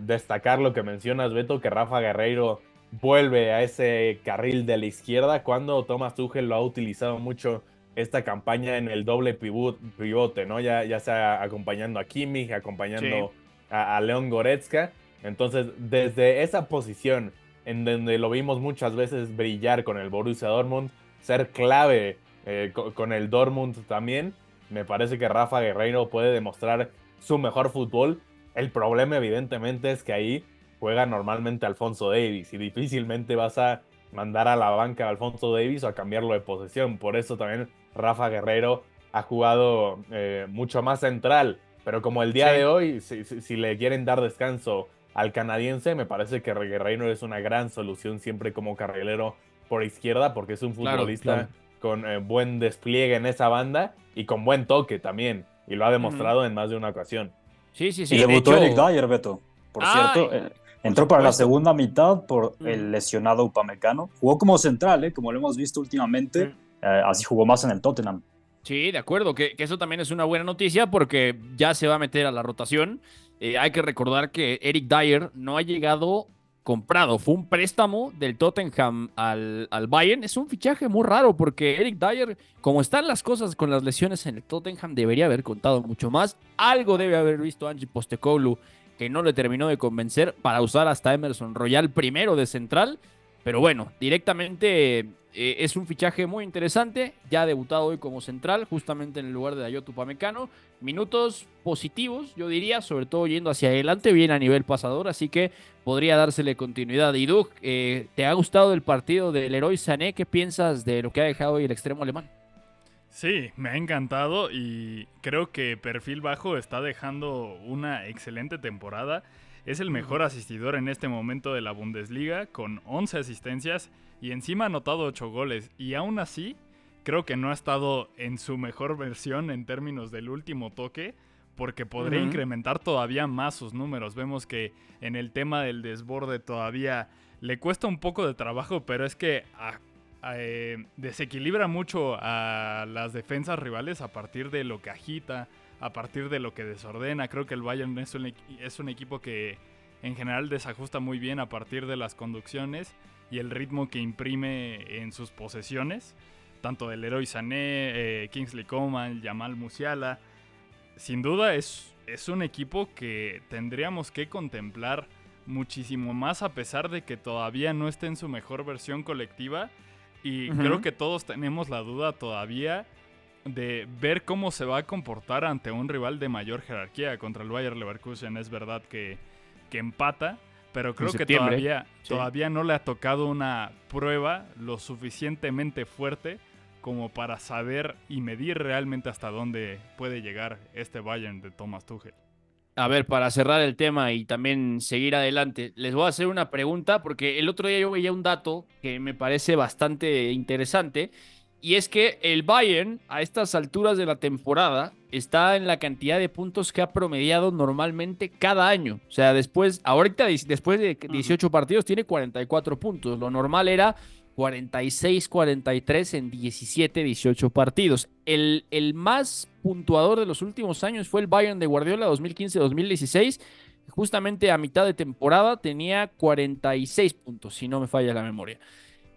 destacar lo que mencionas, Beto, que Rafa Guerreiro vuelve a ese carril de la izquierda cuando Thomas Tuchel lo ha utilizado mucho esta campaña en el doble pivote, ¿no? Ya, ya sea acompañando a Kimmich, acompañando a, León Goretzka. Entonces, desde esa posición en donde lo vimos muchas veces brillar con el Borussia Dortmund, ser clave eh, con el Dortmund también, me parece que Rafa Guerreiro puede demostrar su mejor fútbol. El problema evidentemente es que ahí juega normalmente Alfonso Davis y difícilmente vas a mandar a la banca a Alfonso Davis o a cambiarlo de posición. Por eso también Rafa Guerrero ha jugado eh, mucho más central. Pero como el día de hoy, si, le quieren dar descanso al canadiense, me parece que Guerreiro es una gran solución siempre como carrilero por izquierda, porque es un futbolista con eh, buen despliegue en esa banda y con buen toque también. Y lo ha demostrado en más de una ocasión. Sí, sí, sí. Y debutó Eric Dyer, Beto. Por cierto, eh, entró para la segunda mitad por el lesionado Upamecano. Jugó como central, ¿eh? como lo hemos visto últimamente. Eh, así jugó más en el Tottenham. Sí, de acuerdo, que, eso también es una buena noticia porque ya se va a meter a la rotación. hay que recordar que Eric Dyer no ha llegado comprado. Fue un préstamo del Tottenham al, al, Bayern. Es un fichaje muy raro porque Eric Dyer, como están las cosas con las lesiones en el Tottenham, debería haber contado mucho más. Algo debe haber visto Angie Postecoglou que no le terminó de convencer para usar hasta Emerson Royal primero de central. Pero bueno, directamente eh, es un fichaje muy interesante. Ya ha debutado hoy como central, justamente en el lugar de Ayotu Pamecano. Minutos positivos, yo diría, sobre todo yendo hacia adelante, bien a nivel pasador, así que podría dársele continuidad. Y Doug, eh, ¿te ha gustado el partido del héroe Sané? ¿Qué piensas de lo que ha dejado hoy el extremo alemán? Sí, me ha encantado y creo que Perfil Bajo está dejando una excelente temporada. Es el mejor asistidor en este momento de la Bundesliga con 11 asistencias y encima ha anotado 8 goles. Y aún así, creo que no ha estado en su mejor versión en términos del último toque porque podría incrementar todavía más sus números. Vemos que en el tema del desborde todavía le cuesta un poco de trabajo, pero es que eh, desequilibra mucho a las defensas rivales a partir de lo que agita, a partir de lo que desordena. Creo que el Bayern es un, es un equipo que en general desajusta muy bien a partir de las conducciones y el ritmo que imprime en sus posesiones, tanto del héroe Sané, eh, Kingsley Coman, Jamal Musiala. Sin duda es, es un equipo que tendríamos que contemplar muchísimo más a pesar de que todavía no esté en su mejor versión colectiva y creo que todos tenemos la duda todavía de ver cómo se va a comportar ante un rival de mayor jerarquía. Contra el Bayer Leverkusen es verdad que, que empata, pero creo que todavía, todavía no le ha tocado una prueba lo suficientemente fuerte como para saber y medir realmente hasta dónde puede llegar este Bayern de Thomas Tuchel. A ver, para cerrar el tema y también seguir adelante, les voy a hacer una pregunta porque el otro día yo veía un dato que me parece bastante interesante y es que el Bayern a estas alturas de la temporada está en la cantidad de puntos que ha promediado normalmente cada año. O sea, después, ahorita después de 18 partidos tiene 44 puntos. Lo normal era 46-43 en 17-18 partidos. El, el más puntuador de los últimos años fue el Bayern de Guardiola 2015-2016. Justamente a mitad de temporada tenía 46 puntos, si no me falla la memoria.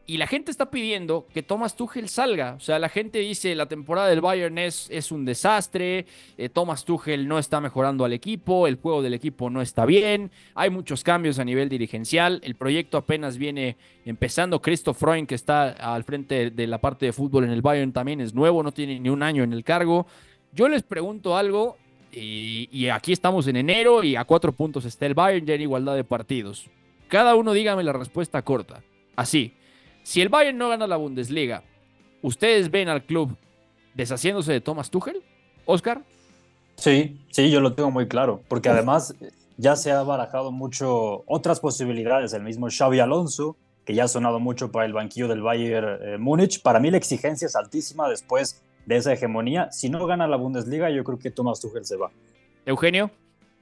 Y la gente está pidiendo que Thomas Tuchel salga. O sea, la gente dice la temporada del Bayern es, es un desastre. Eh, Thomas Tuchel no está mejorando al equipo. El juego del equipo no está bien. Hay muchos cambios a nivel dirigencial. El proyecto apenas viene empezando. Christoph Freund, que está al frente de la parte de fútbol en el Bayern, también es nuevo. No tiene ni un año en el cargo. Yo les pregunto algo. Y, y aquí estamos en enero y a cuatro puntos está el Bayern ya en igualdad de partidos. Cada uno dígame la respuesta corta. Así. Si el Bayern no gana la Bundesliga, ¿ustedes ven al club deshaciéndose de Thomas Tuchel? Oscar. Sí, sí, yo lo tengo muy claro, porque además ya se ha barajado mucho otras posibilidades, el mismo Xavi Alonso, que ya ha sonado mucho para el banquillo del Bayern eh, Múnich. Para mí la exigencia es altísima después de esa hegemonía. Si no gana la Bundesliga, yo creo que Thomas Tuchel se va. Eugenio.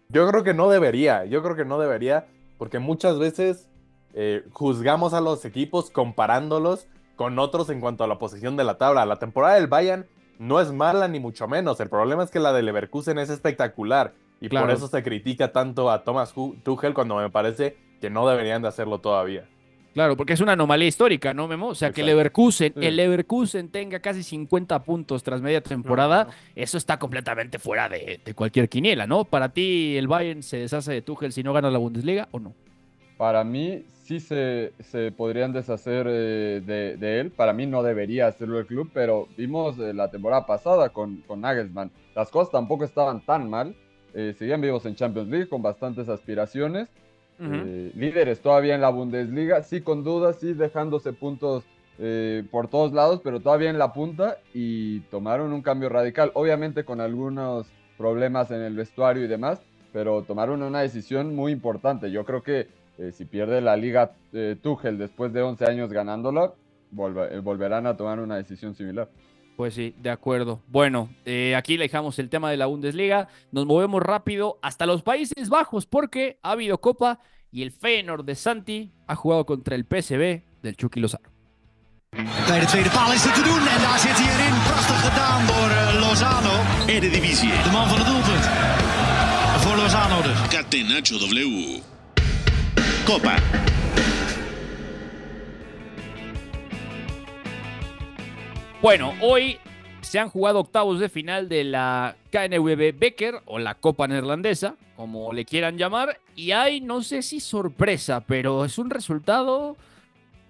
Yo creo que no debería, yo creo que no debería, porque muchas veces eh, juzgamos a los equipos comparándolos con otros en cuanto a la posición de la tabla. La temporada del Bayern no es mala ni mucho menos. El problema es que la de Leverkusen es espectacular y por eso se critica tanto a Thomas Tuchel cuando me parece que no deberían de hacerlo todavía. Claro, porque es una anomalía histórica, ¿no, Memo? O sea, que el Leverkusen, el Leverkusen tenga casi 50 puntos tras media temporada, eso está completamente fuera de, cualquier quiniela, ¿no? Para ti, ¿el Bayern se deshace de Tuchel si no gana la Bundesliga o no? Para mí, sí se, se podrían deshacer eh, de, él. Para mí no debería hacerlo el club, pero vimos eh, la temporada pasada con, con Nagelsmann. Las cosas tampoco estaban tan mal. Eh, seguían vivos en Champions League con bastantes aspiraciones eh, líderes todavía en la Bundesliga, sí con dudas, sí dejándose puntos eh, por todos lados, pero todavía en la punta y tomaron un cambio radical, obviamente con algunos problemas en el vestuario y demás, pero tomaron una decisión muy importante. Yo creo que eh, si pierde la liga Tuchel después de 11 años ganándola, volverán a tomar una decisión similar. Pues sí, de acuerdo. Bueno, aquí le dejamos el tema de la Bundesliga. Nos movemos rápido hasta los Países Bajos porque ha habido Copa y el Feyenoord de Santi ha jugado contra el PSV del Chucky Lozano. Bij de tweede paal is het te doen en daar zit hij erin. Prachtig gedaan door Lozano. Eredivisie. De man van het doelpunt. Voor Lozano dus. Catenaccio W. Copa. Bueno, hoy se han jugado octavos de final de la KNVB Becker o la Copa Neerlandesa, como le quieran llamar, y hay, no sé si sorpresa, pero es un resultado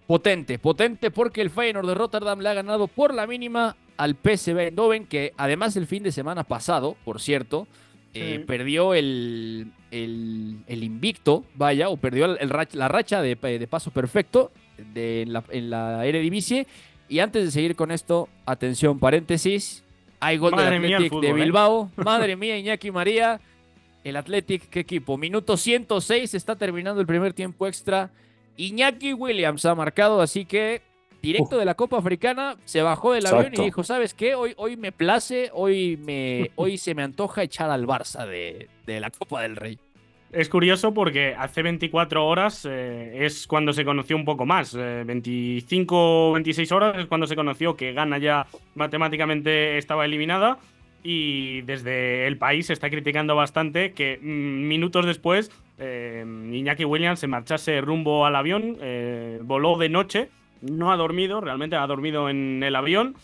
potente, potente porque el Feyenoord de Rotterdam le ha ganado por la mínima al PSV Eindhoven, que además el fin de semana pasado, por cierto, eh, perdió el, el, invicto, vaya, o perdió la racha de, paso perfecto de, en, la, en la Eredivisie y antes de seguir con esto, atención, paréntesis. Hay gol del Athletic de ¿eh? Bilbao. Madre mía, Iñaki María. El Athletic, qué equipo. Minuto 106, está terminando el primer tiempo extra. Iñaki Williams ha marcado, así que directo de la Copa Africana, se bajó del avión y dijo, ¿sabes qué? Hoy, hoy me place, hoy, me, hoy se me antoja echar al Barça de, de la Copa del Rey. Es curioso porque hace 24 horas eh, es cuando se conoció un poco más. 25 o 26 horas es cuando se conoció que Gana ya matemáticamente estaba eliminada. Y desde el país se está criticando bastante que mm, minutos después eh, Iñaki Williams se marchase rumbo al avión, eh, voló de noche, no ha dormido, realmente ha dormido en el avión.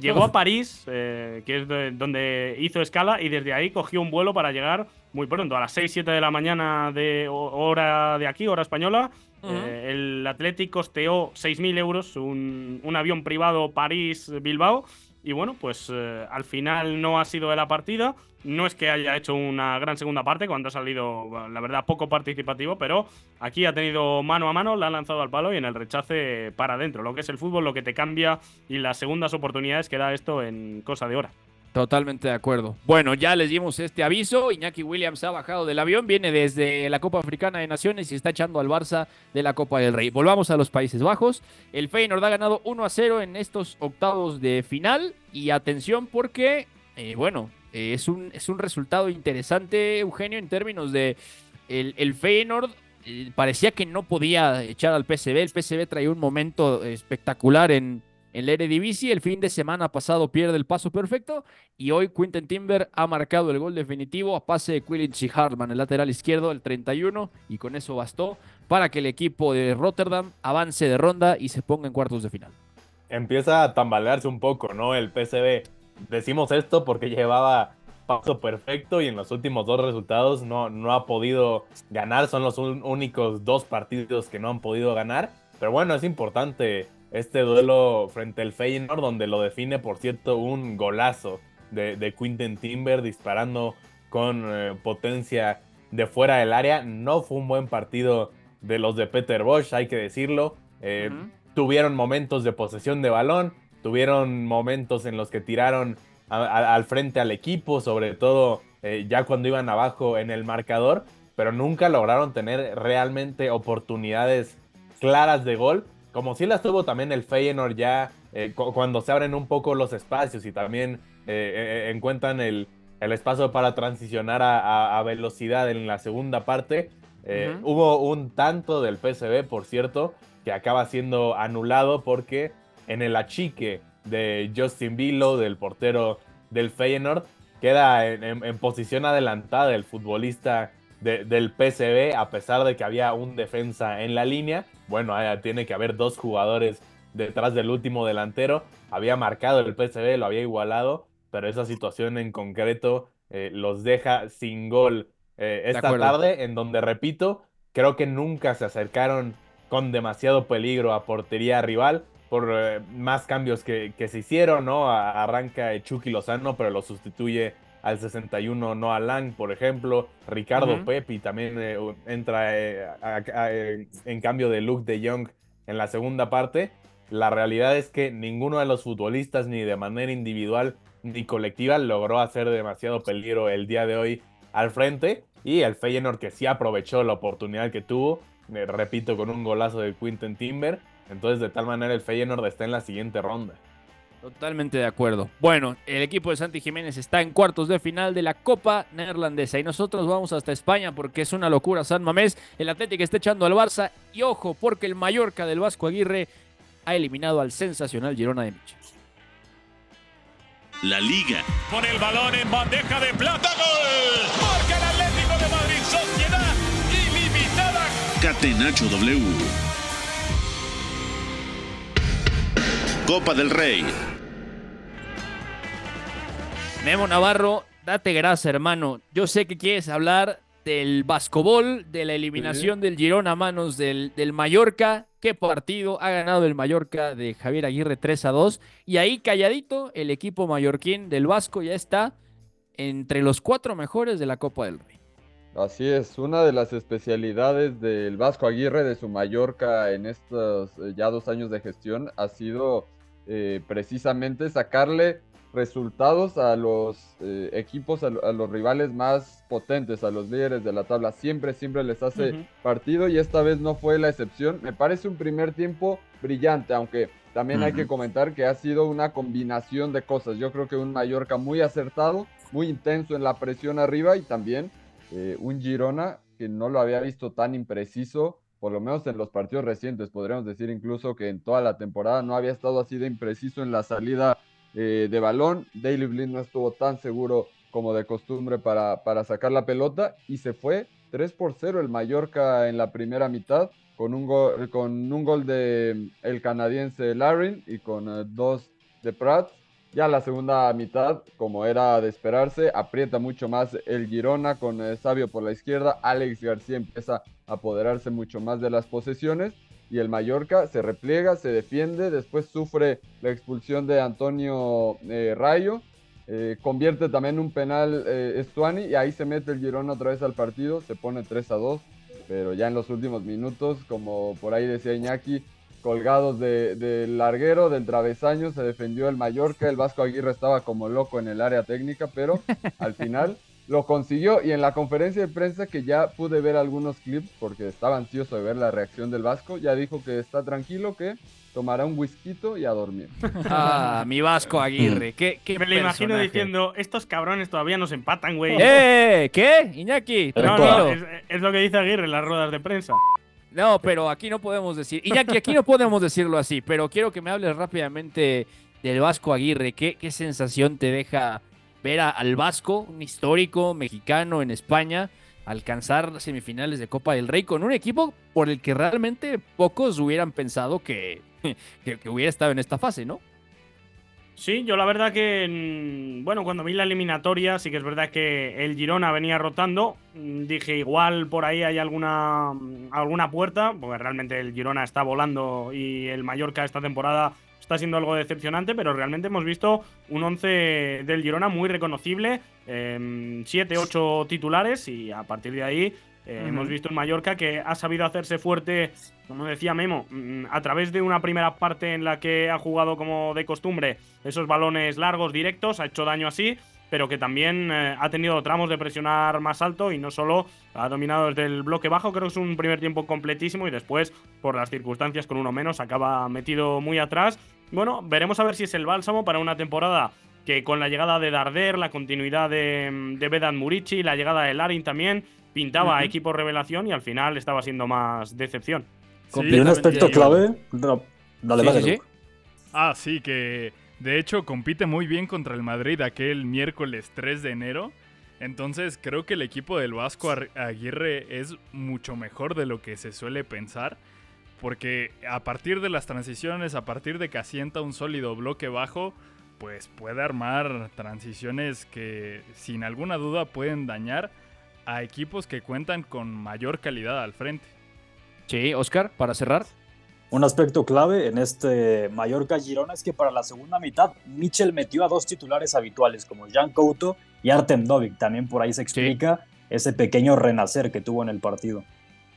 llegó a París, que es donde hizo escala, y desde ahí cogió un vuelo para llegar muy pronto, a las 6, 7 de la mañana de hora de aquí, hora española. Eh, el Athletic costeó 6.000 euros, un, avión privado París-Bilbao. Y bueno, pues eh, al final no ha sido de la partida. No es que haya hecho una gran segunda parte, cuando ha salido, la verdad, poco participativo, pero aquí ha tenido mano a mano, la ha lanzado al palo y en el rechace para adentro. Lo que es el fútbol, lo que te cambia y las segundas oportunidades que da esto en cosa de hora. Totalmente de acuerdo. Bueno, ya les dimos este aviso. Iñaki Williams ha bajado del avión, viene desde la Copa Africana de Naciones y está echando al Barça de la Copa del Rey. Volvamos a los Países Bajos. El Feyenoord ha ganado 1 a 0 en estos octavos de final. Y atención porque, eh, bueno, eh, es, un, es un resultado interesante, Eugenio, en términos de el, el Feyenoord. Eh, parecía que no podía echar al PSV. El PSV traía un momento espectacular en, en la Eredivisie, el fin de semana pasado pierde el paso perfecto y hoy Quinten Timber ha marcado el gol definitivo a pase de Quillinch y Hartman, el lateral izquierdo, el 31, y con eso bastó para que el equipo de Rotterdam avance de ronda y se ponga en cuartos de final. Empieza a tambalearse un poco, ¿no? El PSV. Decimos esto porque llevaba paso perfecto y en los últimos dos resultados no, no ha podido ganar. Son los únicos dos partidos que no han podido ganar. Pero bueno, es importante este duelo frente al Feyenoord, donde lo define, por cierto, un golazo de, de Quinten Timber disparando con eh, potencia de fuera del área. No fue un buen partido de los de Peter Bosch, hay que decirlo. Eh, tuvieron momentos de posesión de balón, tuvieron momentos en los que tiraron al frente al equipo, sobre todo eh, ya cuando iban abajo en el marcador, pero nunca lograron tener realmente oportunidades claras de gol como si las tuvo también el Feyenoord ya eh, cuando se abren un poco los espacios y también eh, eh, encuentran el, espacio para transicionar a, velocidad en la segunda parte. Hubo un tanto del PSV, por cierto, que acaba siendo anulado porque en el achique de Justin Vilo, del portero del Feyenoord, queda en, posición adelantada el futbolista del PCB, a pesar de que había un defensa en la línea. Bueno, tiene que haber dos jugadores detrás del último delantero. Había marcado el PCB, lo había igualado, pero esa situación en concreto eh, los deja sin gol eh, esta tarde, en donde, repito, creo que nunca se acercaron con demasiado peligro a portería rival por eh, más cambios que, se hicieron, ¿no? Arranca Chucky Lozano, pero lo sustituye al 61 Noah Lang, por ejemplo. Ricardo Pepi también entra en cambio de Luke de Jong en la segunda parte. La realidad es que ninguno de los futbolistas, ni de manera individual ni colectiva, logró hacer demasiado peligro el día de hoy al frente. Y el Feyenoord que sí aprovechó la oportunidad que tuvo, me repito, con un golazo de Quinten Timber. Entonces, de tal manera, el Feyenoord está en la siguiente ronda. Totalmente de acuerdo. Bueno, el equipo de Santi Jiménez está en cuartos de final de la Copa Neerlandesa y nosotros vamos hasta España porque es una locura San Mamés. El Atlético está echando al Barça y ojo porque el Mallorca del Vasco Aguirre ha eliminado al sensacional Girona de Michel. La Liga. Con el balón en bandeja de plata. ¡Gol! Marca el Atlético de Madrid. Sociedad ilimitada. Catenacho W. Copa del Rey. Memo Navarro, date grasa, hermano. Yo sé que quieres hablar del Vascobol, de la eliminación del Girona a manos del, del Mallorca qué partido ha ganado el Mallorca de Javier Aguirre 3 a 2. Y ahí calladito, el equipo mallorquín del Vasco ya está entre los cuatro mejores de la Copa del Rey. Así es, una de las especialidades del Vasco Aguirre de su Mallorca en estos eh, ya dos años de gestión ha sido eh, precisamente sacarle resultados a los eh, equipos, a, los rivales más potentes, a los líderes de la tabla. Siempre, siempre les hace partido y esta vez no fue la excepción. Me parece un primer tiempo brillante, aunque también hay que comentar que ha sido una combinación de cosas. Yo creo que un Mallorca muy acertado, muy intenso en la presión arriba y también eh, un Girona que no lo había visto tan impreciso. Por lo menos en los partidos recientes, podríamos decir incluso que en toda la temporada no había estado así de impreciso en la salida eh, de balón. Daily Blind no estuvo tan seguro como de costumbre para, para sacar la pelota y se fue 3 por 0 el Mallorca en la primera mitad con un gol, con un gol de el canadiense Larin y con eh, dos de Pratt. Ya la segunda mitad, como era de esperarse, aprieta mucho más el Girona con eh, Sabio por la izquierda. Alex García empieza a apoderarse mucho más de las posesiones y el Mallorca se repliega, se defiende, después sufre la expulsión de Antonio eh, Rayo, eh, convierte también un penal eh, Estuani y ahí se mete el Girona otra vez al partido, se pone 3 a 2, pero ya en los últimos minutos, como por ahí decía Iñaki, colgados del de larguero, del travesaño, se defendió el Mallorca, el Vasco Aguirre estaba como loco en el área técnica, pero al final lo consiguió y en la conferencia de prensa que ya pude ver algunos clips porque estaba ansioso de ver la reacción del Vasco, ya dijo que está tranquilo, que tomará un whisky y a dormir. Ah, mi Vasco Aguirre, qué, Me lo imagino diciendo, estos cabrones todavía nos empatan, güey. ¡Eh! ¿Qué? Iñaki, no, no, es, lo que dice Aguirre en las ruedas de prensa. No, pero aquí no podemos decir, Iñaki, aquí no podemos decirlo así, pero quiero que me hables rápidamente del Vasco Aguirre, qué, qué sensación te deja ver al Vasco, un histórico mexicano en España, alcanzar semifinales de Copa del Rey con un equipo por el que realmente pocos hubieran pensado que, que, hubiera estado en esta fase, ¿no? Sí, yo la verdad que, bueno, cuando vi la eliminatoria, sí que es verdad que el Girona venía rotando. Mm, dije, igual por ahí hay alguna, mm, alguna puerta, porque realmente el Girona está volando y el Mallorca esta temporada está siendo algo decepcionante, pero realmente hemos visto un 11 del Girona muy reconocible, 7, eh, 8 titulares y a partir de ahí eh, hemos visto un Mallorca que ha sabido hacerse fuerte, como decía Memo, mm, a través de una primera parte en la que ha jugado como de costumbre esos balones largos, directos, ha hecho daño así, pero que también eh, ha tenido tramos de presionar más alto y no solo ha dominado desde el bloque bajo, creo que es un primer tiempo completísimo y después, por las circunstancias con uno menos, acaba metido muy atrás bueno, veremos a ver si es el bálsamo para una temporada que con la llegada de Darder, la continuidad de, de Vedan Murici, la llegada de Larin también, pintaba equipo revelación y al final estaba siendo más decepción. y un aspecto clave. Dale, sí, Ah, sí, que de hecho compite muy bien contra el Madrid aquel miércoles 3 de enero. Entonces creo que el equipo del Vasco Aguirre es mucho mejor de lo que se suele pensar. Porque a partir de las transiciones, a partir de que asienta un sólido bloque bajo, pues puede armar transiciones que sin alguna duda pueden dañar a equipos que cuentan con mayor calidad al frente. Sí, Oscar, para cerrar. Un aspecto clave en este Mallorca Girona es que para la segunda mitad Mitchell metió a dos titulares habituales como Jan Couto y Artem Dovik. También por ahí se explica ese pequeño renacer que tuvo en el partido.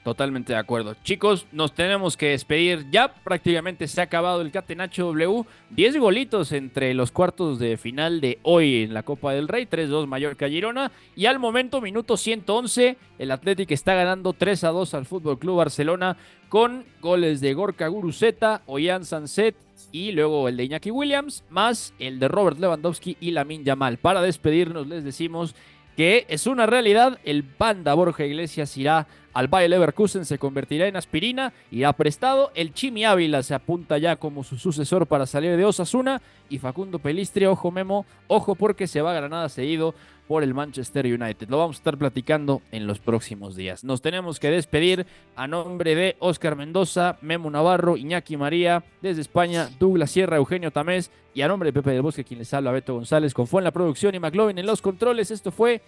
Totalmente de acuerdo. Chicos, nos tenemos que despedir. Ya prácticamente se ha acabado el Catenacho W. 10 golitos entre los cuartos de final de hoy en la Copa del Rey. 3-2 Mallorca Girona. Y al momento, minuto 111, el Atlético está ganando 3-2 al Fútbol Club Barcelona con goles de Gorka Guruzeta, Oyan Sanset y luego el de Iñaki Williams, más el de Robert Lewandowski y Lamin Yamal. Para despedirnos, les decimos que es una realidad. El panda Borja Iglesias irá al Bayer Leverkusen, se convertirá en aspirina, irá prestado. El Chimi Ávila se apunta ya como su sucesor para salir de Osasuna. Y Facundo Pelistri, ojo Memo, ojo porque se va a Granada seguido por el Manchester United. Lo vamos a estar platicando en los próximos días. Nos tenemos que despedir a nombre de Oscar Mendoza, Memo Navarro, Iñaki María, desde España, Douglas Sierra, Eugenio Tamés y a nombre de Pepe del Bosque, quien les habla, Beto González, con Fue en la producción y McLovin en los controles. Esto fue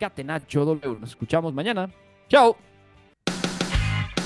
Catenacho W. Nos escuchamos mañana. Chao.